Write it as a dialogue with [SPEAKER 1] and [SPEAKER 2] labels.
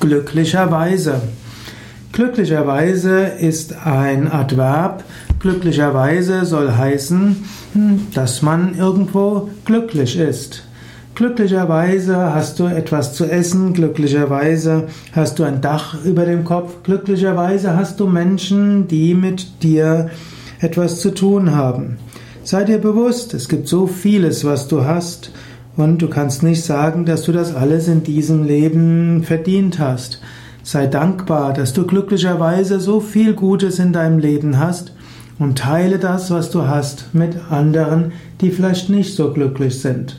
[SPEAKER 1] Glücklicherweise. Glücklicherweise ist ein Adverb. Glücklicherweise soll heißen, hm, dass man irgendwo glücklich ist. Glücklicherweise hast du etwas zu essen, glücklicherweise hast du ein Dach über dem Kopf, glücklicherweise hast du Menschen, die mit dir etwas zu tun haben. Sei dir bewusst, es gibt so vieles, was du hast, und du kannst nicht sagen, dass du das alles in diesem Leben verdient hast. Sei dankbar, dass du glücklicherweise so viel Gutes in deinem Leben hast und teile das, was du hast, mit anderen, die vielleicht nicht so glücklich sind.